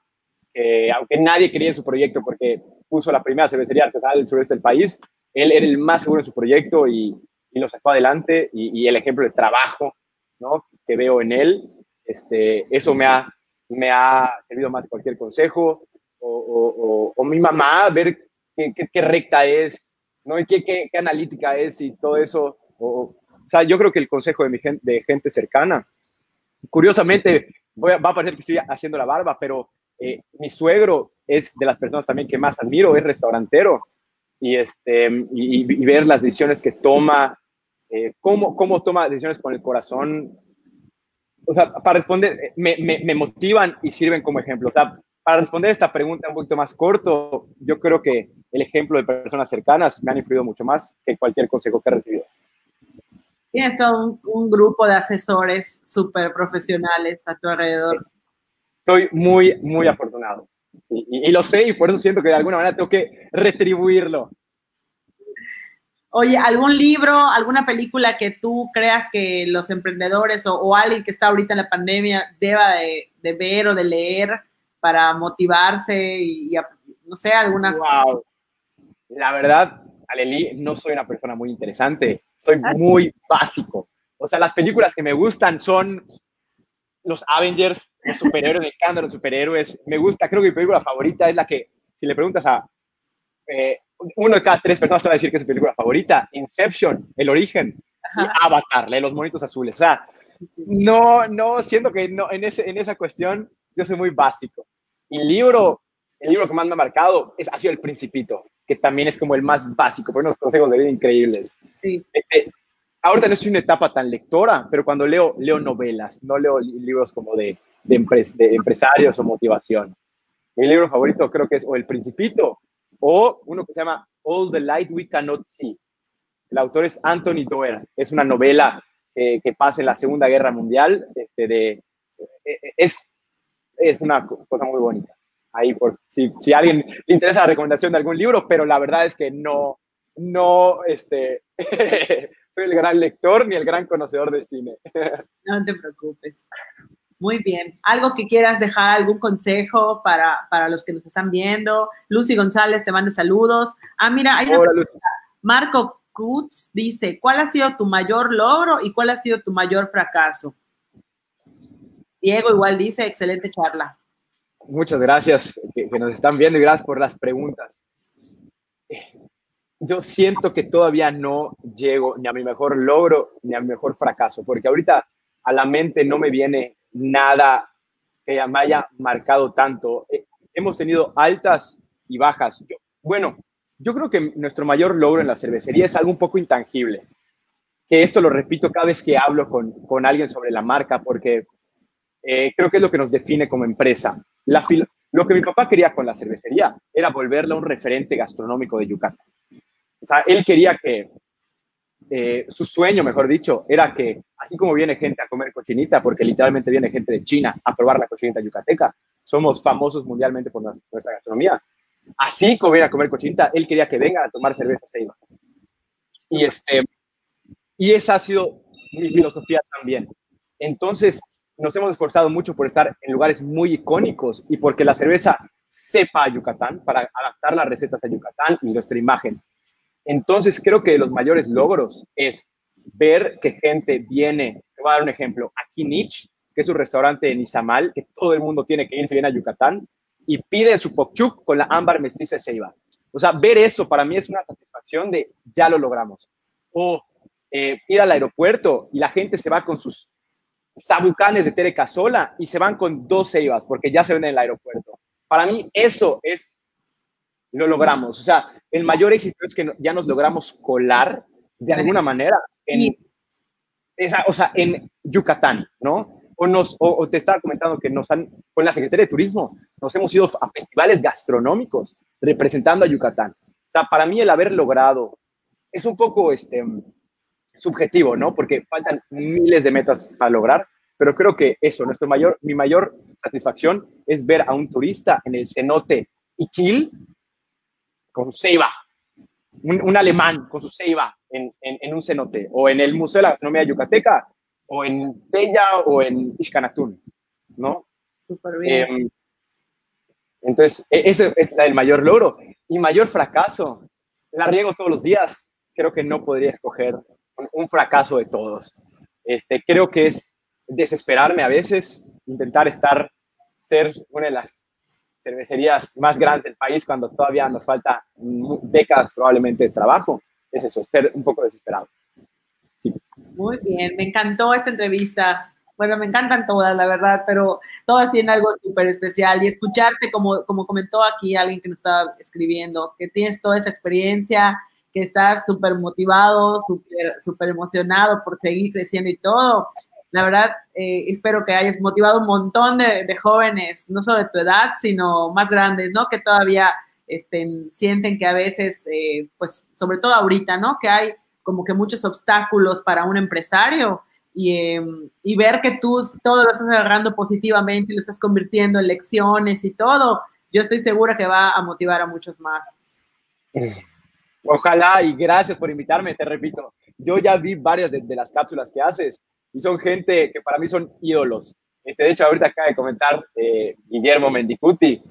que aunque nadie quería en su proyecto porque puso la primera cervecería artesanal del sureste del país, él era el más seguro en su proyecto y, y lo sacó adelante y, el ejemplo de trabajo ¿no? que veo en él, este, eso me ha, me ha servido más que cualquier consejo o, mi mamá, ver qué, recta es, ¿no? Y qué, qué, analítica es y todo eso. O, sea, yo creo que el consejo de, mi gente, de gente cercana Curiosamente, va a parecer que estoy haciendo la barba, pero eh, mi suegro es de las personas también que más admiro, es restaurantero. Y, este, y, ver las decisiones que toma, eh, cómo, cómo toma decisiones con el corazón. O sea, para responder, eh, me, me, me motivan y sirven como ejemplo. O sea, para responder esta pregunta un poquito más corto, yo creo que el ejemplo de personas cercanas me han influido mucho más que cualquier consejo que he recibido tienes todo un, grupo de asesores súper profesionales a tu alrededor. Estoy muy, muy afortunado. Y, lo sé y por eso siento que de alguna manera tengo que retribuirlo. Oye, ¿algún libro, alguna película que tú creas que los emprendedores o, alguien que está ahorita en la pandemia deba de, ver o de leer para motivarse y, no sé, alguna... Wow. La verdad, Aleli, no soy una persona muy interesante soy ah, muy básico. O sea, las películas que me gustan son los Avengers, los superhéroes, me encantan los superhéroes. Me gusta, creo que mi película favorita es la que, si le preguntas a eh, uno de cada tres personas te va a decir que es su película favorita, Inception, El Origen, y Avatar, de los monitos azules. O sea, no, no, siento que no, en, ese, en esa cuestión yo soy muy básico. Y el libro, el libro que más me ha marcado es, ha sido El Principito que también es como el más básico, por unos consejos de vida increíbles. Sí. Este, ahorita no en una etapa tan lectora, pero cuando leo, leo novelas, no leo libros como de, de, empresarios o motivación. Mi libro favorito creo que es o El Principito o uno que se llama All the Light We Cannot See. El autor es Anthony Doerr. Es una novela que pasa en la Segunda Guerra Mundial. Este, de, e, e, es, es una cosa muy bonita ahí por si, si a alguien le interesa la recomendación de algún libro, pero la verdad es que no, no, este, [LAUGHS] soy el gran lector ni el gran conocedor de cine. no te preocupes. Muy bien. ¿Algo que quieras dejar, algún consejo para, para los que nos están viendo? Lucy González te manda saludos. Ah, mira, hay una Marco Kutz dice, ¿cuál ha sido tu mayor logro y cuál ha sido tu mayor fracaso? Diego igual dice, excelente charla. Muchas gracias que, nos están viendo y gracias por las preguntas. Yo siento que todavía no llego ni a mi mejor logro ni a mi mejor fracaso, porque ahorita a la mente no me viene nada que me haya marcado tanto. Eh, hemos tenido altas y bajas. bueno, yo creo que nuestro mayor logro en la cervecería es algo un poco intangible. que esto lo repito cada vez que hablo con, con alguien sobre la marca, porque eh, creo que es lo que nos define como empresa. La lo que mi papá quería con la cervecería era volverla un referente gastronómico de Yucatán. O sea, él quería que, eh, su sueño, mejor dicho, era que así como viene gente a comer cochinita, porque literalmente viene gente de China a probar la cochinita yucateca, somos famosos mundialmente por nuestra gastronomía. Así como viene a comer cochinita, él quería que vengan a tomar cerveza Seiba. Y, este, y esa ha sido mi filosofía también. Entonces, nos hemos esforzado mucho por estar en lugares muy icónicos y porque la cerveza sepa a Yucatán, para adaptar las recetas a Yucatán y nuestra imagen. Entonces, creo que los mayores logros es ver que gente viene, te voy a dar un ejemplo, aquí Nietzsche, que es un restaurante en Izamal, que todo el mundo tiene que irse bien a Yucatán, y pide su pokchuk con la ámbar mestiza Ceiba. O sea, ver eso para mí es una satisfacción de ya lo logramos. O eh, ir al aeropuerto y la gente se va con sus sabucanes de Tere Casola y se van con dos ceibas porque ya se ven en el aeropuerto. Para mí eso es, lo logramos. O sea, el mayor éxito es que ya nos logramos colar de alguna manera en, esa, o sea, en Yucatán, ¿no? O, nos, o, te estaba comentando que nos han, con la Secretaría de Turismo, nos hemos ido a festivales gastronómicos representando a Yucatán. O sea, para mí el haber logrado es un poco este, subjetivo, ¿no? Porque faltan miles de metas para lograr, pero creo que eso, nuestro mayor, mi mayor satisfacción es ver a un turista en el cenote Iquil con ceiba, un, un alemán con su ceiba en, en, un cenote, o en el Museo de la Gastronomía Yucateca, o en Tella, o en Ixcanatún, ¿no? Súper bien. Em, entonces, e, ese es el mayor logro. Y mayor fracaso, la riego todos los días. Creo que no podría escoger un, fracaso de todos. Este, creo que es desesperarme a veces, intentar estar, ser una de las cervecerías más grandes del país cuando todavía nos falta décadas probablemente de trabajo. Es eso, ser un poco desesperado. Muy bien, me encantó esta entrevista. Bueno, me encantan todas, la verdad, pero todas tienen algo súper especial. Y escucharte, como, como comentó aquí alguien que nos estaba escribiendo, que tienes toda esa experiencia, que estás súper motivado, súper emocionado por seguir creciendo y todo. La verdad, eh, espero que hayas motivado un montón de, jóvenes, no solo de tu edad, sino más grandes, ¿no? Que todavía estén, sienten que a veces, eh, pues sobre todo ahorita, ¿no? Que hay como que muchos obstáculos para un empresario y, em, y ver que tú todo lo estás agarrando positivamente y lo estás convirtiendo en lecciones y todo, yo estoy segura que va a motivar a muchos más. Ojalá y gracias por invitarme, te repito. Yo ya vi varias de, las cápsulas que haces y son gente que para mí son ídolos. Este, de hecho, ahorita acaba de comentar eh, Guillermo Mendicuti,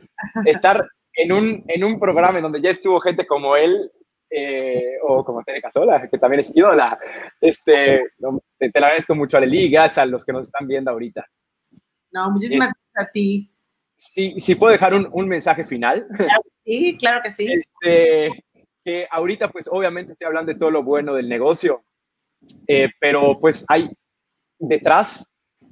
estar en un, en un programa en donde ya estuvo gente como él, eh, o como Tere Casola, que también es ídola. Este, te, te lo agradezco mucho, Aleli, gracias a los que nos están viendo ahorita. No, muchísimas gracias a ti. Sí, si puedo dejar un, un mensaje final. sí, claro que sí. Este, que ahorita pues obviamente estoy hablando de todo lo bueno del negocio, eh, pero pues hay detrás,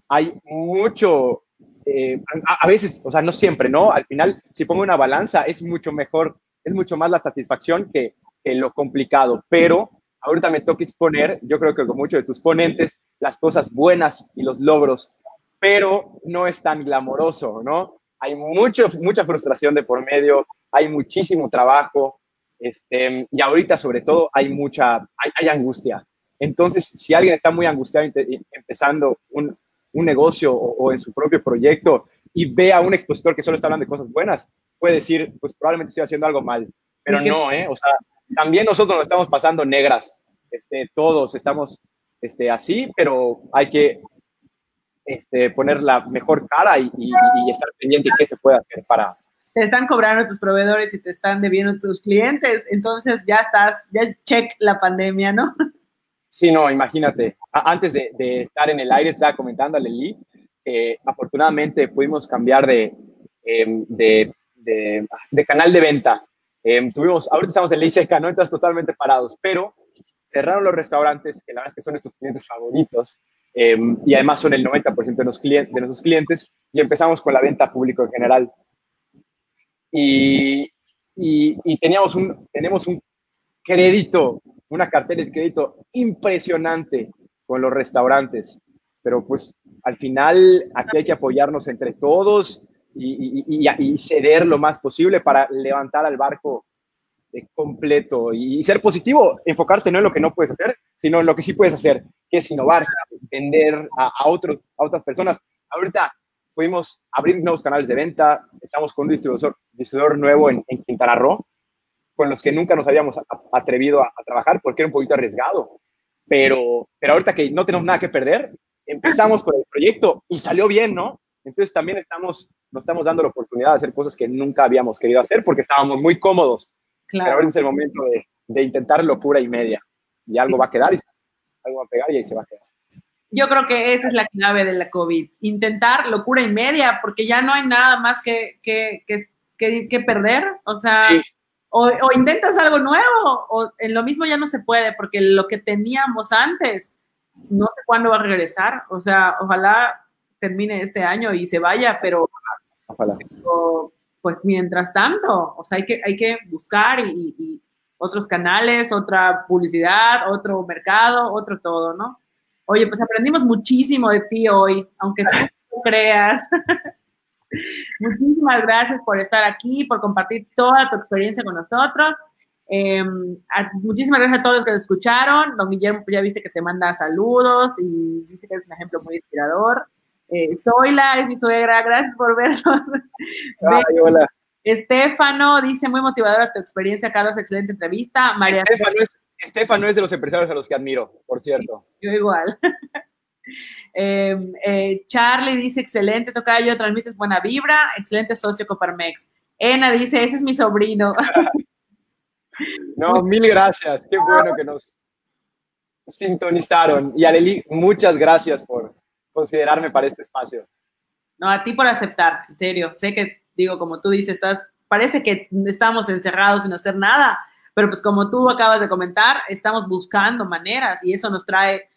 hay mucho, eh, a, veces, o sea, no siempre, ¿no? Al final, si pongo una balanza, es mucho mejor, es mucho más la satisfacción que, lo complicado, pero ahorita me toca exponer, yo creo que con muchos de tus ponentes, las cosas buenas y los logros, pero no es tan glamoroso, ¿no? Hay mucho, mucha frustración de por medio, hay muchísimo trabajo, este, y ahorita, sobre todo, hay mucha, hay, angustia. Entonces, si alguien está muy angustiado empezando un, un negocio o, en su propio proyecto y ve a un expositor que solo está hablando de cosas buenas, puede decir, pues probablemente estoy haciendo algo mal. Pero no, ¿eh? O sea, también nosotros nos estamos pasando negras. Este, todos estamos este, así, pero hay que este, poner la mejor cara y, y, y estar pendiente de qué se puede hacer para, te están cobrando tus proveedores y te están debiendo tus clientes, entonces ya estás, ya check la pandemia, ¿no? [LAUGHS] Sí, no, imagínate. Antes de, estar en el aire, estaba comentando a Leli, eh, afortunadamente pudimos cambiar de, em, de, de, canal de venta. Em, tuvimos, ahorita estamos en ley seca, ¿no? Estás totalmente parados, pero cerraron los restaurantes, que la verdad es que son nuestros clientes favoritos, em, y además son el 90% de, los clientes, de nuestros clientes, y empezamos con la venta público en general y, y, teníamos un, tenemos un crédito una cartera de crédito impresionante con los restaurantes. Pero pues al final aquí hay que apoyarnos entre todos y, y, ceder lo más posible para levantar al barco completo y ser positivo, enfocarte no en lo que no puedes hacer, sino en lo que sí puedes hacer, que es innovar, vender a, otros, a otras personas. Ahorita pudimos abrir nuevos canales de venta, estamos con un distribuidor, distribuidor nuevo en, en, Quintana Roo, con los que nunca nos habíamos atrevido a, a, trabajar porque era un poquito arriesgado. Pero, pero ahorita que no tenemos nada que perder, empezamos con el proyecto y salió bien, ¿no? Entonces también estamos, nos estamos dando la oportunidad de hacer cosas que nunca habíamos querido hacer porque estábamos muy cómodos. Claro. Pero ahora es el momento de, de, intentar locura y media. Y algo va a quedar, y algo va a pegar y ahí se va a quedar. Yo creo que esa es la clave de la COVID. Intentar locura y media, porque ya no hay nada más que, que, que, que perder. O sea, sí. O, o, intentas algo nuevo, o en lo mismo ya no se puede, porque lo que teníamos antes, no sé cuándo va a regresar. O sea, ojalá termine este año y se vaya, pero, ojalá. pero pues mientras tanto, o sea, hay que, hay que buscar y, y otros canales, otra publicidad, otro mercado, otro todo, ¿no? Oye, pues aprendimos muchísimo de ti hoy, aunque tú no creas. [LAUGHS] Muchísimas gracias por estar aquí, por compartir toda tu experiencia con nosotros. Eh, a, muchísimas gracias a todos los que lo escucharon. Don Guillermo, ya viste que te manda saludos y dice que eres un ejemplo muy inspirador. Eh, Zoila es mi suegra, gracias por vernos. [LAUGHS] Ay, hola. Estefano dice, muy motivadora tu experiencia, Carlos, excelente entrevista. María Estefano es, Estefano es de los empresarios a los que admiro, por cierto. Sí, yo igual. [LAUGHS] eh, eh, Charlie dice, excelente tocayo, transmites buena vibra, excelente socio Coparmex. Ena dice, ese es mi sobrino. [LAUGHS] no, mil gracias, qué bueno que nos sintonizaron. Y Aleli, muchas gracias por considerarme para este espacio. No, a ti por aceptar, en serio. Sé que, digo, como tú dices, estás, parece que estamos encerrados sin hacer nada, pero pues como tú acabas de comentar, estamos buscando maneras y eso nos trae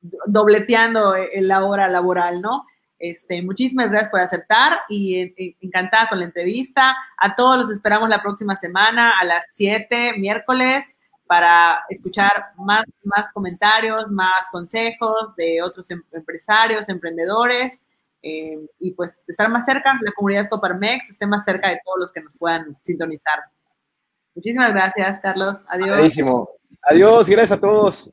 dobleteando la hora laboral, ¿no? Este, muchísimas gracias por aceptar y encantada con la entrevista. A todos los esperamos la próxima semana a las 7, miércoles, para escuchar más, más comentarios, más consejos de otros em empresarios, emprendedores. Eh, y pues estar más cerca, la comunidad Coparmex esté más cerca de todos los que nos puedan sintonizar. Muchísimas gracias, Carlos. Adiós. Buenísimo. Adiós, gracias a todos.